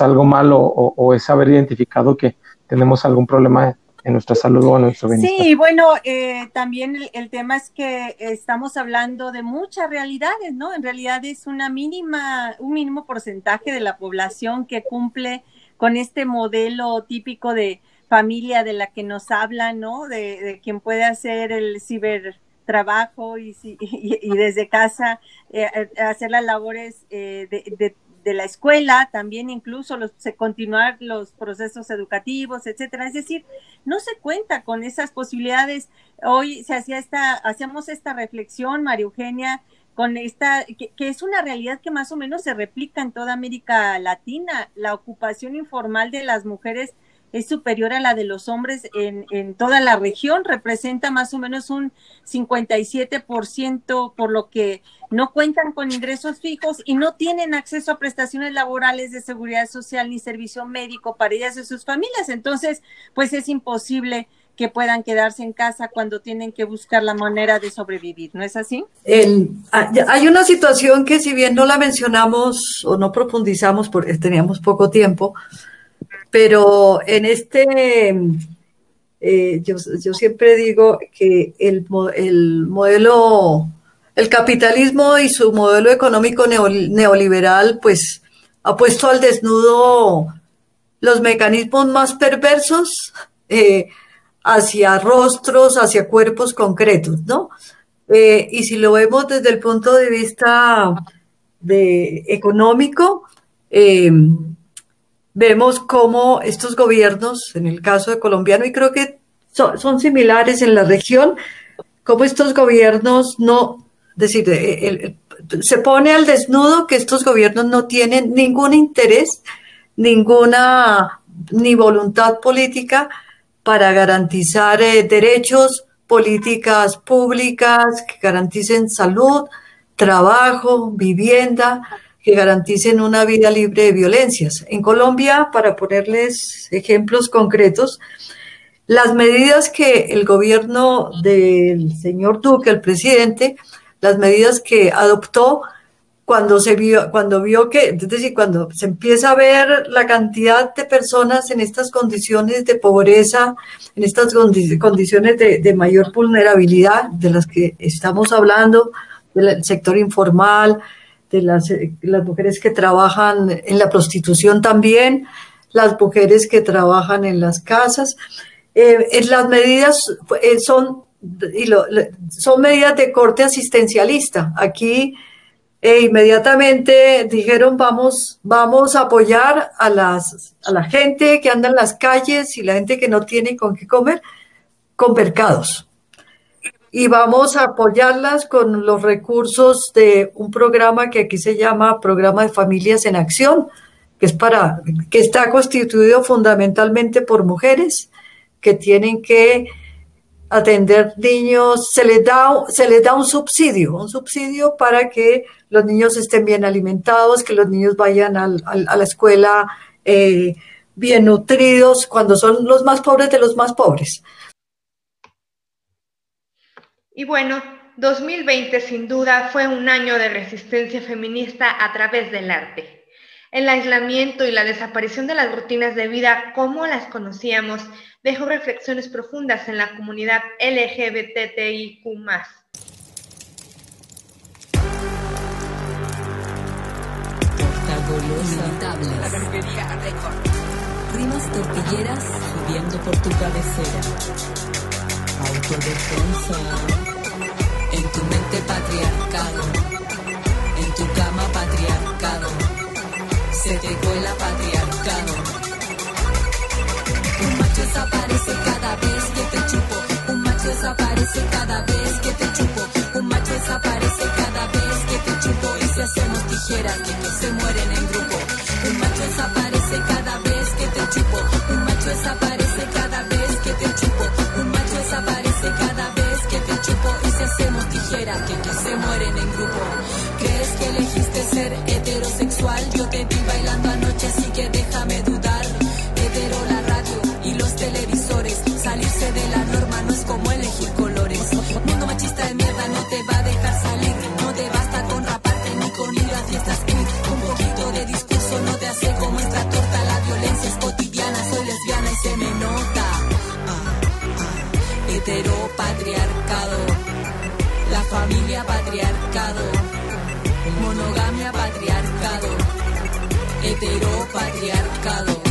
Speaker 6: algo malo o, es haber identificado que tenemos algún problema en nuestra salud o en nuestro bienestar.
Speaker 12: Sí, bueno, eh, también el, tema es que estamos hablando de muchas realidades, ¿no? En realidad es una mínima, un mínimo porcentaje de la población que cumple con este modelo típico de familia de la que nos hablan, ¿no? De, de quien puede hacer el ciber trabajo y, y, desde casa eh, eh, hacer las labores eh, de, la escuela, también incluso los, continuar los procesos educativos, etcétera. Es decir, no se cuenta con esas posibilidades. Hoy se hacía esta, hacíamos esta reflexión, María Eugenia, con esta, que, que, es una realidad que más o menos se replica en toda América Latina, la ocupación informal de las mujeres es superior a la de los hombres en, en toda la región, representa más o menos un 57%, por lo que no cuentan con ingresos fijos y no tienen acceso a prestaciones laborales de seguridad social ni servicio médico para ellas y sus familias. Entonces, pues es imposible que puedan quedarse en casa cuando tienen que buscar la manera de sobrevivir, ¿no es así?
Speaker 13: hay una situación que si bien no la mencionamos o no profundizamos porque teníamos poco tiempo, pero en este, eh, yo, siempre digo que el, modelo, el capitalismo y su modelo económico neoliberal, pues ha puesto al desnudo los mecanismos más perversos eh, hacia rostros, hacia cuerpos concretos, ¿no? Eh, y si lo vemos desde el punto de vista económico, vemos cómo estos gobiernos, en el caso de colombiano, y creo que son, similares en la región, cómo estos gobiernos no, decir, se pone al desnudo que estos gobiernos no tienen ningún interés, ninguna ni voluntad política para garantizar eh, derechos, políticas públicas que garanticen salud, trabajo, vivienda, que garanticen una vida libre de violencias. En Colombia, para ponerles ejemplos concretos, las medidas que el gobierno del señor Duque, el presidente, las medidas que adoptó cuando se vio, cuando vio que, es decir, cuando se empieza a ver la cantidad de personas en estas condiciones de pobreza, en estas condiciones de, de mayor vulnerabilidad de las que estamos hablando, del sector informal, de las, las mujeres que trabajan en la prostitución también, las mujeres que trabajan en las casas. Eh, las medidas son, y son medidas de corte asistencialista. Aquí e inmediatamente dijeron vamos, vamos a apoyar a, las, a la gente que anda en las calles y la gente que no tiene con qué comer con mercados. Y vamos a apoyarlas con los recursos de un programa que aquí se llama Programa de Familias en Acción, que es para, que está constituido fundamentalmente por mujeres que tienen que atender niños, se les da, se les da un subsidio, un subsidio para que los niños estén bien alimentados, que los niños vayan a la escuela eh, bien nutridos, cuando son los más pobres de los más pobres.
Speaker 1: Y bueno, 2020 sin duda fue un año de resistencia feminista a través del arte. El aislamiento y la desaparición de las rutinas de vida como las conocíamos dejó reflexiones profundas en la comunidad LGBTIQ.
Speaker 14: Rimas tortilleras subiendo por tu cabecera. Autodefensa. En tu mente patriarcado. En tu cama patriarcado. Se te cuela patriarcado. Un macho desaparece cada vez que te chupo. Un macho desaparece cada vez que te chupo. Un macho desaparece cada vez que te chupo. Y si hacemos tijeras que, que se mueren en grupo. Un macho desaparece cada vez que te chupo. Un macho desaparece se mueren en patriarcado.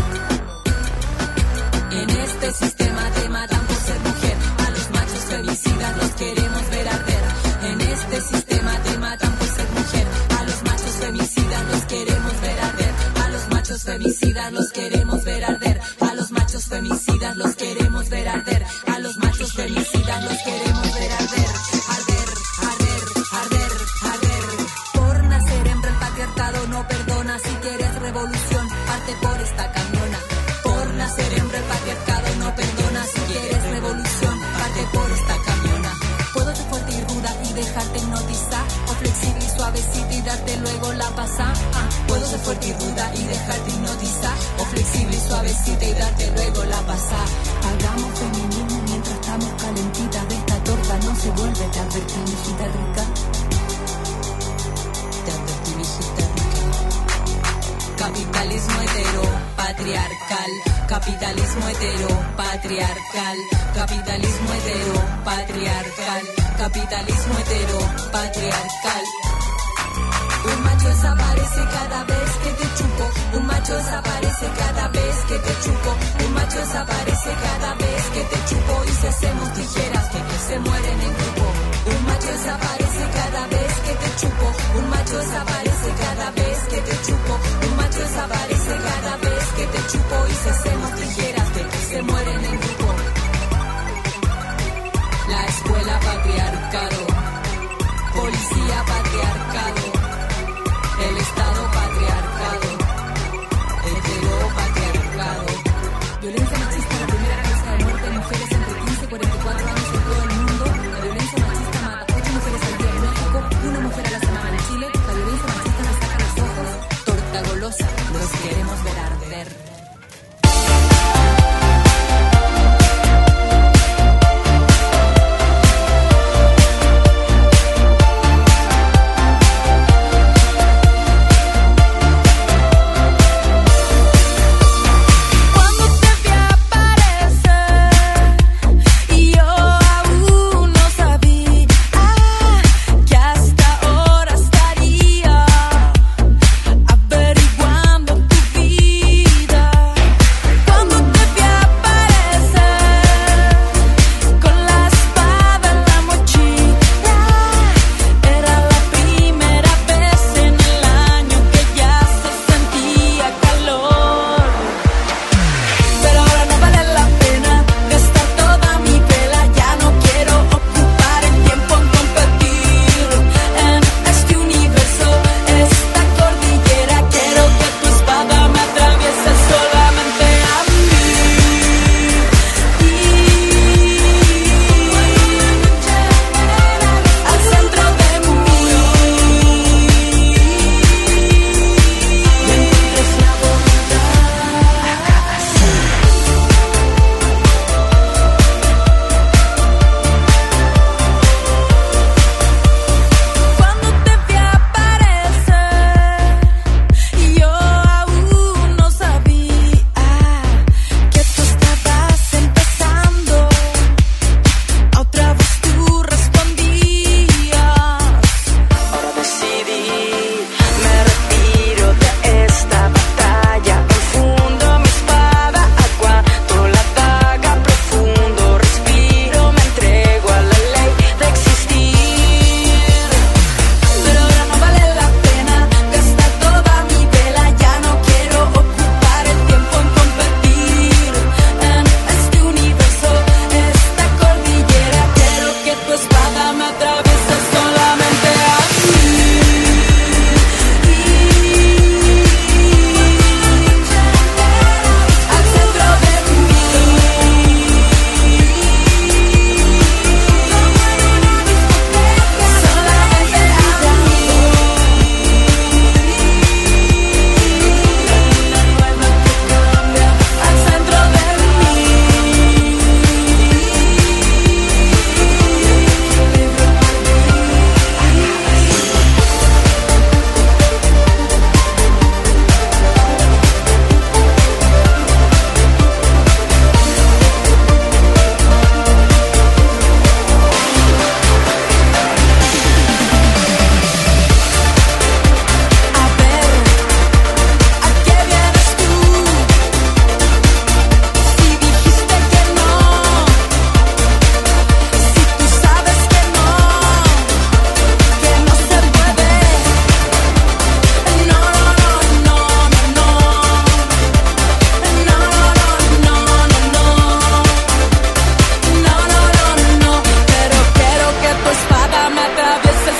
Speaker 14: Fuerte y ruda y dejarte hipnotizar. O flexible y suavecita y darte luego la pasa. Hagamos feminismo mientras estamos calentitas de esta torta. No se vuelve te advertí, hijita rica. Te advertí, rica. Capitalismo hetero, patriarcal. Capitalismo hetero, patriarcal. Capitalismo hetero, patriarcal. Capitalismo hetero, patriarcal. Un macho desaparece cada vez que te chupo. Un macho desaparece cada vez que te chupo. Un macho desaparece cada vez que te chupo. Y si hacemos tijeras que, se mueren en grupo. Un macho desaparece cada vez que te chupo. Un macho desaparece cada vez que te chupo. Un macho desaparece cada vez que te chupo. Y si hacemos tijeras que, se mueren en grupo. La escuela patriarcado. Policía patriarcado.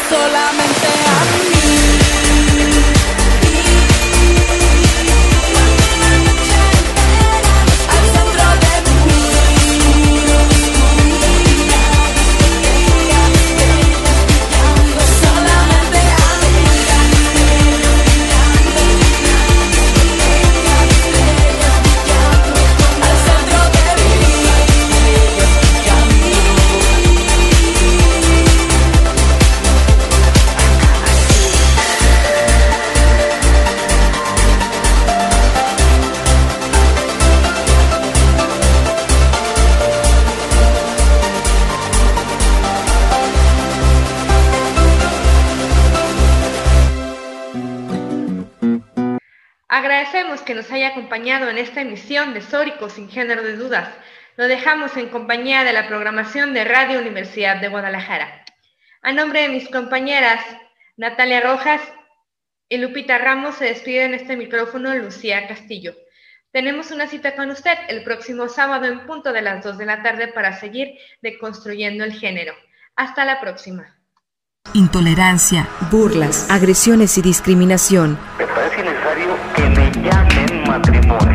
Speaker 1: solamente. En esta emisión de Sórico sin género de dudas. Lo dejamos en compañía de la programación de Radio Universidad de Guadalajara. A nombre de mis compañeras Natalia Rojas y Lupita Ramos se despide en este micrófono Lucía Castillo. Tenemos una cita con usted el próximo sábado en punto de las 2 de la tarde para seguir deconstruyendo el género. Hasta la próxima.
Speaker 11: Intolerancia, burlas, agresiones y discriminación.
Speaker 15: Me parece necesario que me llamen matrimonio